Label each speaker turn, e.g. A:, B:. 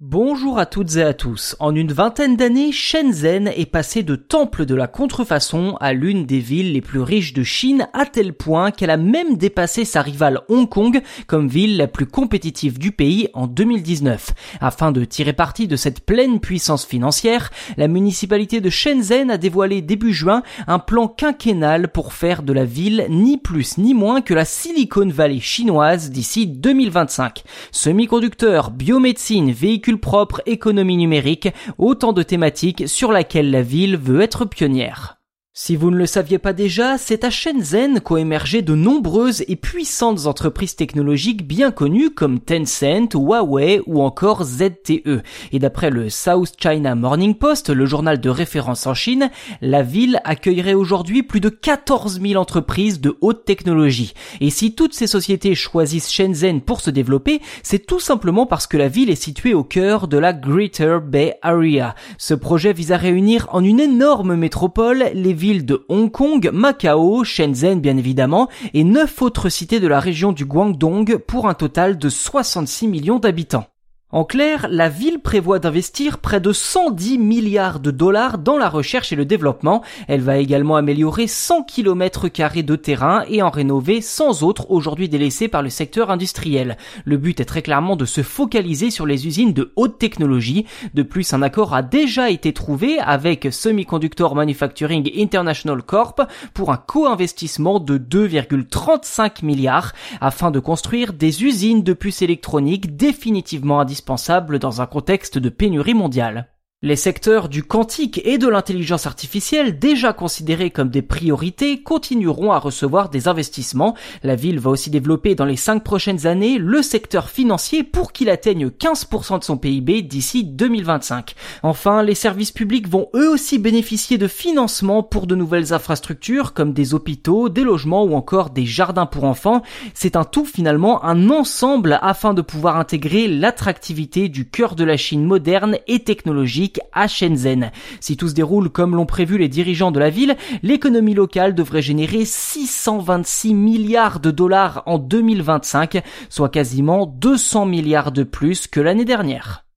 A: Bonjour à toutes et à tous. En une vingtaine d'années, Shenzhen est passé de temple de la contrefaçon à l'une des villes les plus riches de Chine à tel point qu'elle a même dépassé sa rivale Hong Kong comme ville la plus compétitive du pays en 2019. Afin de tirer parti de cette pleine puissance financière, la municipalité de Shenzhen a dévoilé début juin un plan quinquennal pour faire de la ville ni plus ni moins que la Silicon Valley chinoise d'ici 2025. Semi-conducteurs, biomédecine, véhicules propre, économie numérique, autant de thématiques sur laquelle la ville veut être pionnière. Si vous ne le saviez pas déjà, c'est à Shenzhen qu'ont émergé de nombreuses et puissantes entreprises technologiques bien connues comme Tencent, Huawei ou encore ZTE. Et d'après le South China Morning Post, le journal de référence en Chine, la ville accueillerait aujourd'hui plus de 14 000 entreprises de haute technologie. Et si toutes ces sociétés choisissent Shenzhen pour se développer, c'est tout simplement parce que la ville est située au cœur de la Greater Bay Area. Ce projet vise à réunir en une énorme métropole les villes de Hong Kong, Macao, Shenzhen bien évidemment, et neuf autres cités de la région du Guangdong pour un total de 66 millions d'habitants. En clair, la ville prévoit d'investir près de 110 milliards de dollars dans la recherche et le développement. Elle va également améliorer 100 km carrés de terrain et en rénover 100 autres aujourd'hui délaissés par le secteur industriel. Le but est très clairement de se focaliser sur les usines de haute technologie. De plus, un accord a déjà été trouvé avec Semiconductor Manufacturing International Corp pour un co-investissement de 2,35 milliards afin de construire des usines de puces électroniques définitivement indispensables indispensable dans un contexte de pénurie mondiale. Les secteurs du quantique et de l'intelligence artificielle, déjà considérés comme des priorités, continueront à recevoir des investissements. La ville va aussi développer dans les cinq prochaines années le secteur financier pour qu'il atteigne 15% de son PIB d'ici 2025. Enfin, les services publics vont eux aussi bénéficier de financements pour de nouvelles infrastructures comme des hôpitaux, des logements ou encore des jardins pour enfants. C'est un tout finalement, un ensemble afin de pouvoir intégrer l'attractivité du cœur de la Chine moderne et technologique Si tout se déroule comme l'ont prévu les dirigeants de la ville, l'économie locale devrait générer 626 milliards de dollars en 2025, soit quasiment 200 milliards de plus que l'année dernière.